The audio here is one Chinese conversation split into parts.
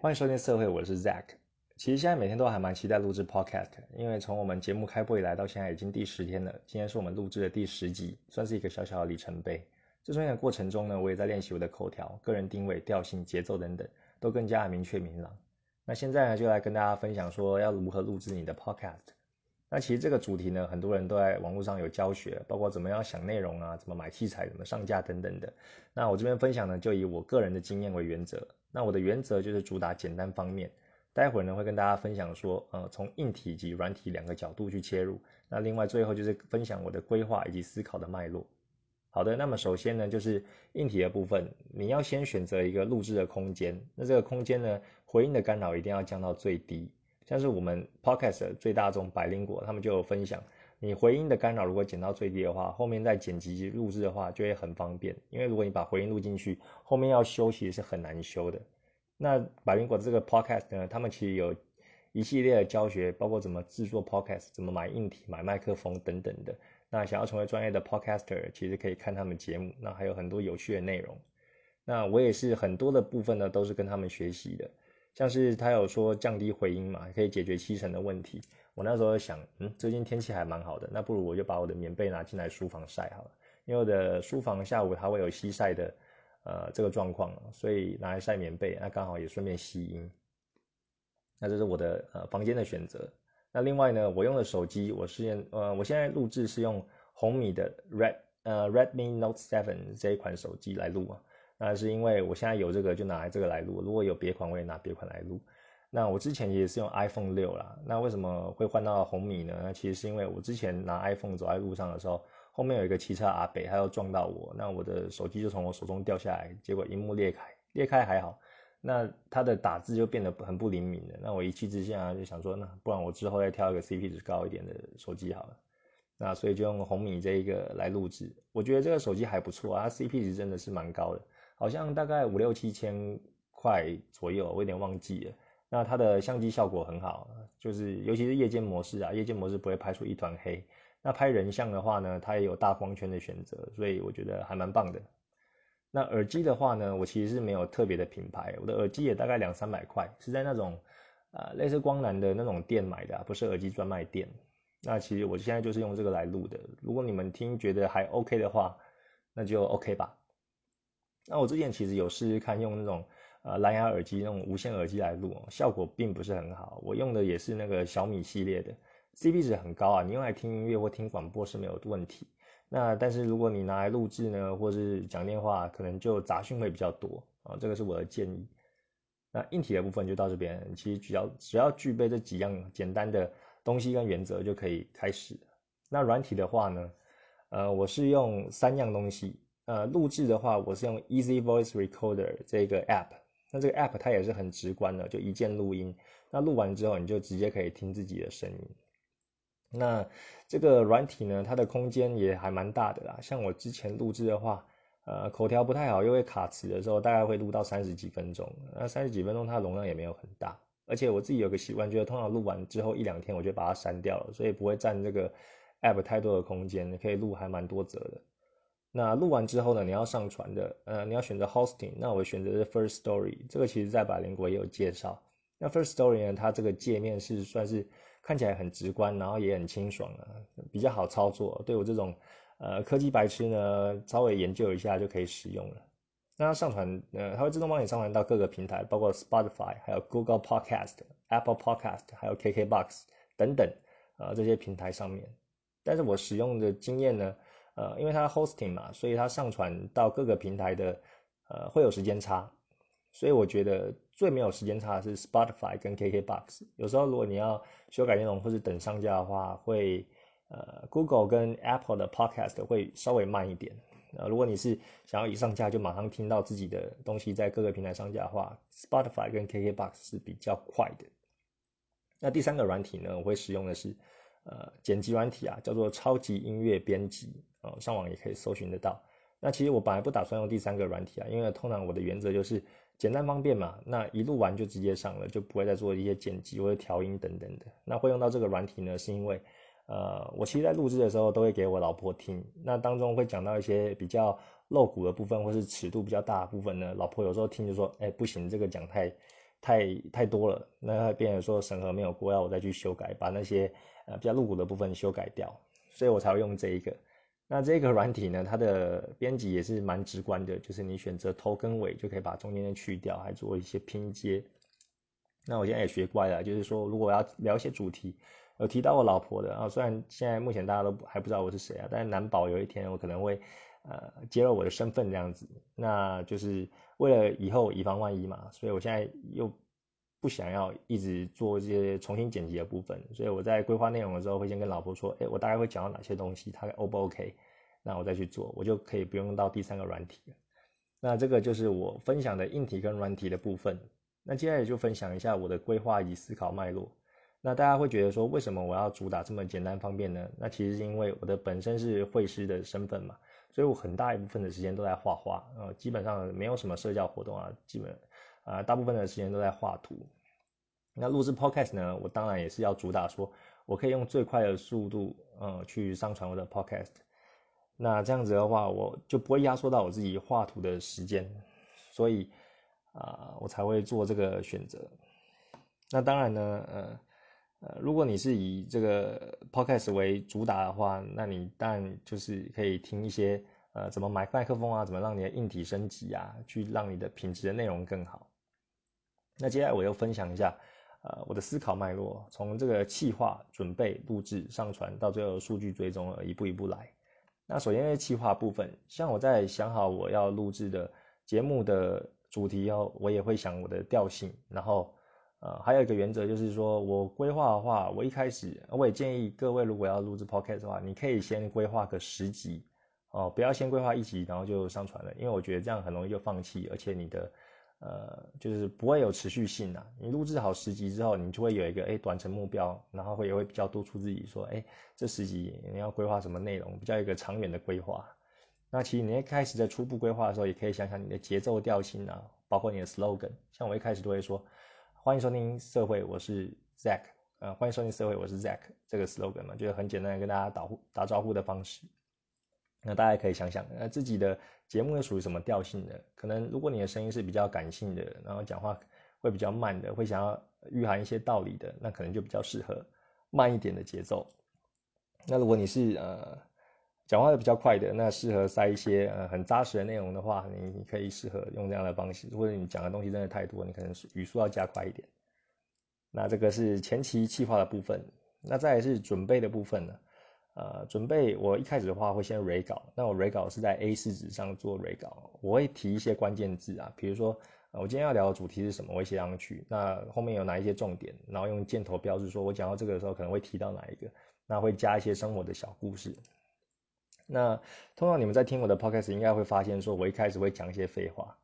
欢迎收听社会，我是 Zack。其实现在每天都还蛮期待录制 Podcast，因为从我们节目开播以来到现在已经第十天了，今天是我们录制的第十集，算是一个小小的里程碑。这中间的过程中呢，我也在练习我的口条、个人定位、调性、节奏等等，都更加明确明朗。那现在呢，就来跟大家分享说要如何录制你的 Podcast。那其实这个主题呢，很多人都在网络上有教学，包括怎么样想内容啊，怎么买器材，怎么上架等等的。那我这边分享呢，就以我个人的经验为原则。那我的原则就是主打简单方面。待会儿呢会跟大家分享说，呃，从硬体及软体两个角度去切入。那另外最后就是分享我的规划以及思考的脉络。好的，那么首先呢就是硬体的部分，你要先选择一个录制的空间。那这个空间呢，回音的干扰一定要降到最低。像是我们 podcast 最大众百灵果，他们就有分享，你回音的干扰如果减到最低的话，后面再剪辑录制的话就会很方便。因为如果你把回音录进去，后面要修其实是很难修的。那百灵果这个 podcast 呢，他们其实有一系列的教学，包括怎么制作 podcast，怎么买硬体、买麦克风等等的。那想要成为专业的 podcaster，其实可以看他们节目，那还有很多有趣的内容。那我也是很多的部分呢，都是跟他们学习的。像是他有说降低回音嘛，可以解决七成的问题。我那时候想，嗯，最近天气还蛮好的，那不如我就把我的棉被拿进来书房晒好了。因为我的书房下午它会有西晒的，呃，这个状况，所以拿来晒棉被，那刚好也顺便吸音。那这是我的呃房间的选择。那另外呢，我用的手机，我是用呃，我现在录制是用红米的 Red 呃 Redmi Note 7这一款手机来录啊。那是因为我现在有这个，就拿来这个来录。如果有别款，我也拿别款来录。那我之前也是用 iPhone 六啦。那为什么会换到红米呢？那其实是因为我之前拿 iPhone 走在路上的时候，后面有一个骑车阿北，他要撞到我，那我的手机就从我手中掉下来，结果荧幕裂开，裂开还好，那它的打字就变得很不灵敏了。那我一气之下就想说，那不然我之后再挑一个 CP 值高一点的手机好了。那所以就用红米这一个来录制。我觉得这个手机还不错啊它，CP 值真的是蛮高的。好像大概五六七千块左右，我有点忘记了。那它的相机效果很好，就是尤其是夜间模式啊，夜间模式不会拍出一团黑。那拍人像的话呢，它也有大光圈的选择，所以我觉得还蛮棒的。那耳机的话呢，我其实是没有特别的品牌，我的耳机也大概两三百块，是在那种呃类似光南的那种店买的，不是耳机专卖店。那其实我现在就是用这个来录的。如果你们听觉得还 OK 的话，那就 OK 吧。那我之前其实有试试看用那种呃蓝牙耳机那种无线耳机来录，效果并不是很好。我用的也是那个小米系列的，CP 值很高啊，你用来听音乐或听广播是没有问题。那但是如果你拿来录制呢，或是讲电话，可能就杂讯会比较多啊，这个是我的建议。那硬体的部分就到这边，其实只要只要具备这几样简单的东西跟原则就可以开始。那软体的话呢，呃，我是用三样东西。呃，录制的话，我是用 Easy Voice Recorder 这个 app。那这个 app 它也是很直观的，就一键录音。那录完之后，你就直接可以听自己的声音。那这个软体呢，它的空间也还蛮大的啦。像我之前录制的话，呃，口条不太好，又会卡词的时候，大概会录到三十几分钟。那三十几分钟，它容量也没有很大。而且我自己有个习惯，觉得通常录完之后一两天，我就把它删掉了，所以不会占这个 app 太多的空间，可以录还蛮多则的。那录完之后呢？你要上传的，呃，你要选择 hosting。那我选择是 First Story，这个其实在百灵国也有介绍。那 First Story 呢，它这个界面是算是看起来很直观，然后也很清爽啊，比较好操作。对我这种呃科技白痴呢，稍微研究一下就可以使用了。那它上传，呃，它会自动帮你上传到各个平台，包括 Spotify，还有 Google Podcast、Apple Podcast，还有 KKBox 等等，呃，这些平台上面。但是我使用的经验呢？呃，因为它 hosting 嘛，所以它上传到各个平台的，呃，会有时间差，所以我觉得最没有时间差的是 Spotify 跟 KKBox。有时候如果你要修改内容或是等上架的话，会呃 Google 跟 Apple 的 Podcast 会稍微慢一点。呃，如果你是想要一上架就马上听到自己的东西在各个平台上架的话，Spotify 跟 KKBox 是比较快的。那第三个软体呢，我会使用的是呃剪辑软体啊，叫做超级音乐编辑。哦，上网也可以搜寻得到。那其实我本来不打算用第三个软体啊，因为通常我的原则就是简单方便嘛。那一录完就直接上了，就不会再做一些剪辑或者调音等等的。那会用到这个软体呢，是因为呃，我其实在录制的时候都会给我老婆听。那当中会讲到一些比较露骨的部分，或是尺度比较大的部分呢，老婆有时候听就说，哎，不行，这个讲太太太多了，那变成说审核没有过，要我再去修改，把那些呃比较露骨的部分修改掉，所以我才会用这一个。那这个软体呢，它的编辑也是蛮直观的，就是你选择头跟尾就可以把中间的去掉，还做一些拼接。那我现在也学乖了，就是说如果我要聊一些主题，有提到我老婆的啊，虽然现在目前大家都还不知道我是谁啊，但是难保有一天我可能会呃揭露我的身份这样子。那就是为了以后以防万一嘛，所以我现在又不想要一直做这些重新剪辑的部分，所以我在规划内容的时候会先跟老婆说，哎，我大概会讲到哪些东西，它 O 不 OK？那我再去做，我就可以不用到第三个软体了。那这个就是我分享的硬体跟软体的部分。那接下来就分享一下我的规划与思考脉络。那大家会觉得说，为什么我要主打这么简单方便呢？那其实是因为我的本身是会师的身份嘛，所以我很大一部分的时间都在画画，呃，基本上没有什么社交活动啊，基本啊大部分的时间都在画图。那录制 Podcast 呢，我当然也是要主打说，我可以用最快的速度，呃，去上传我的 Podcast。那这样子的话，我就不会压缩到我自己画图的时间，所以。啊，我才会做这个选择。那当然呢，呃呃，如果你是以这个 podcast 为主打的话，那你当然就是可以听一些呃，怎么买麦克风啊，怎么让你的硬体升级啊，去让你的品质的内容更好。那接下来我又分享一下，呃，我的思考脉络，从这个企划、准备、录制、上传到最后数据追踪，一步一步来。那首先是企划部分，像我在想好我要录制的节目的。主题后，我也会想我的调性，然后，呃，还有一个原则就是说，我规划的话，我一开始我也建议各位，如果要录制 podcast 的话，你可以先规划个十集，哦，不要先规划一集，然后就上传了，因为我觉得这样很容易就放弃，而且你的，呃，就是不会有持续性啊。你录制好十集之后，你就会有一个哎短程目标，然后会也会比较督促自己说，哎，这十集你要规划什么内容，比较一个长远的规划。那其实你一开始在初步规划的时候，也可以想想你的节奏调性啊，包括你的 slogan。像我一开始都会说，欢迎收听社会，我是 Zack，呃，欢迎收听社会，我是 Zack，这个 slogan 嘛，就是很简单的跟大家打呼打招呼的方式。那大家可以想想，呃，自己的节目是属于什么调性的？可能如果你的声音是比较感性的，然后讲话会比较慢的，会想要蕴含一些道理的，那可能就比较适合慢一点的节奏。那如果你是呃。讲话比较快的，那适合塞一些呃很扎实的内容的话，你你可以适合用这样的方式。或者你讲的东西真的太多，你可能是语速要加快一点。那这个是前期企划的部分。那再是准备的部分呢？呃，准备我一开始的话会先 re 稿。那我 re 稿是在 A4 纸上做 re 稿，我会提一些关键字啊，比如说我今天要聊的主题是什么，我会写上去。那后面有哪一些重点，然后用箭头标志说我讲到这个的时候可能会提到哪一个，那会加一些生活的小故事。那通常你们在听我的 podcast 应该会发现，说我一开始会讲一些废话，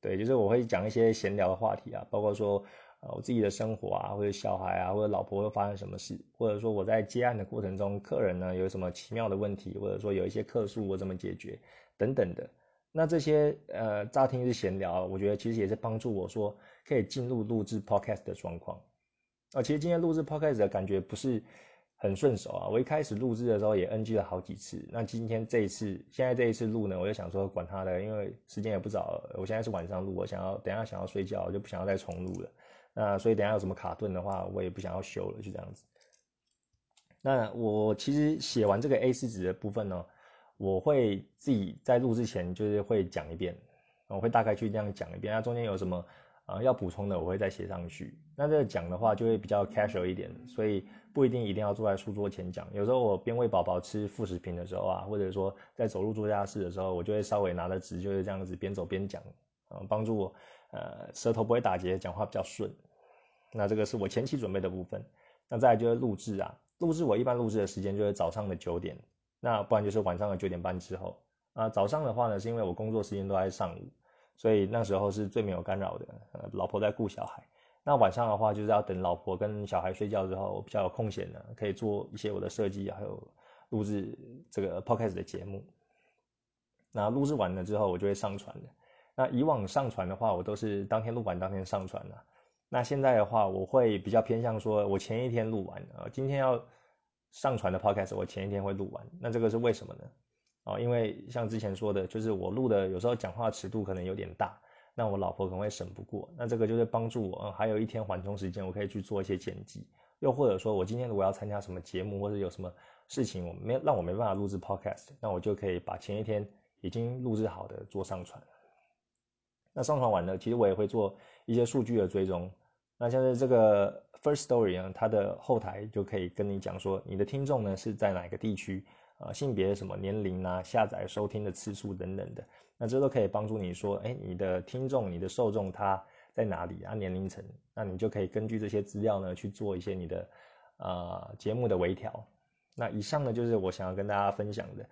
对，就是我会讲一些闲聊的话题啊，包括说呃我自己的生活啊，或者小孩啊，或者老婆会发生什么事，或者说我在接案的过程中，客人呢有什么奇妙的问题，或者说有一些客诉我怎么解决等等的。那这些呃乍听是闲聊，我觉得其实也是帮助我说可以进入录制 podcast 的状况。啊，其实今天录制 podcast 的感觉不是。很顺手啊！我一开始录制的时候也 NG 了好几次。那今天这一次，现在这一次录呢，我就想说管他的，因为时间也不早了。我现在是晚上录，我想要等下想要睡觉，我就不想要再重录了。那所以等下有什么卡顿的话，我也不想要修了，就这样子。那我其实写完这个 A4 纸的部分呢，我会自己在录之前就是会讲一遍，我会大概去这样讲一遍。那中间有什么啊要补充的，我会再写上去。那这个讲的话就会比较 casual 一点，所以。不一定一定要坐在书桌前讲，有时候我边喂宝宝吃副食品的时候啊，或者说在走路做家事的时候，我就会稍微拿着纸，就是这样子边走边讲，啊，帮助我呃舌头不会打结，讲话比较顺。那这个是我前期准备的部分。那再来就是录制啊，录制我一般录制的时间就是早上的九点，那不然就是晚上的九点半之后。啊，早上的话呢，是因为我工作时间都在上午，所以那时候是最没有干扰的，老婆在顾小孩。那晚上的话，就是要等老婆跟小孩睡觉之后，比较有空闲的，可以做一些我的设计，还有录制这个 podcast 的节目。那录制完了之后，我就会上传的。那以往上传的话，我都是当天录完当天上传的。那现在的话，我会比较偏向说，我前一天录完呃，今天要上传的 podcast，我前一天会录完。那这个是为什么呢？哦，因为像之前说的，就是我录的有时候讲话尺度可能有点大。那我老婆可能会省不过。那这个就是帮助我，嗯，还有一天缓冲时间，我可以去做一些剪辑。又或者说我今天如果要参加什么节目，或者有什么事情我没让我没办法录制 podcast，那我就可以把前一天已经录制好的做上传。那上传完了，其实我也会做一些数据的追踪。那像是这个 First Story 啊，它的后台就可以跟你讲说，你的听众呢是在哪个地区啊，性别什么年龄啊，下载收听的次数等等的。那这都可以帮助你说，哎，你的听众、你的受众他在哪里啊？年龄层，那你就可以根据这些资料呢去做一些你的呃节目的微调。那以上呢就是我想要跟大家分享的。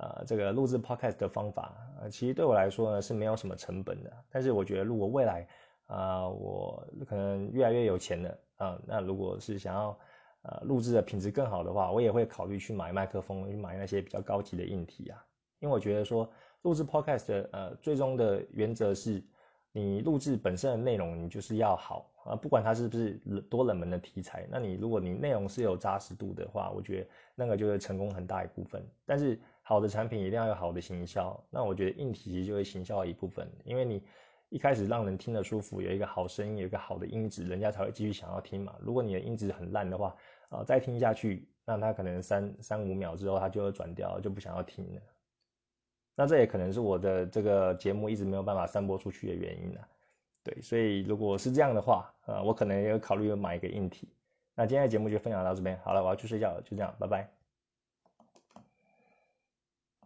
呃，这个录制 podcast 的方法，呃，其实对我来说呢是没有什么成本的。但是我觉得，如果未来，啊，我可能越来越有钱了，啊，那如果是想要，呃，录制的品质更好的话，我也会考虑去买麦克风，去买那些比较高级的硬体啊。因为我觉得说，录制 podcast，呃，最终的原则是，你录制本身的内容，你就是要好啊，不管它是不是多冷门的题材，那你如果你内容是有扎实度的话，我觉得那个就是成功很大一部分。但是。好的产品一定要有好的行销，那我觉得硬体其实就是行销一部分，因为你一开始让人听得舒服，有一个好声音，有一个好的音质，人家才会继续想要听嘛。如果你的音质很烂的话，啊，再听下去，那他可能三三五秒之后他就会转掉，就不想要听了。那这也可能是我的这个节目一直没有办法散播出去的原因啊。对，所以如果是这样的话，呃，我可能也考虑买一个硬体。那今天的节目就分享到这边，好了，我要去睡觉了，就这样，拜拜。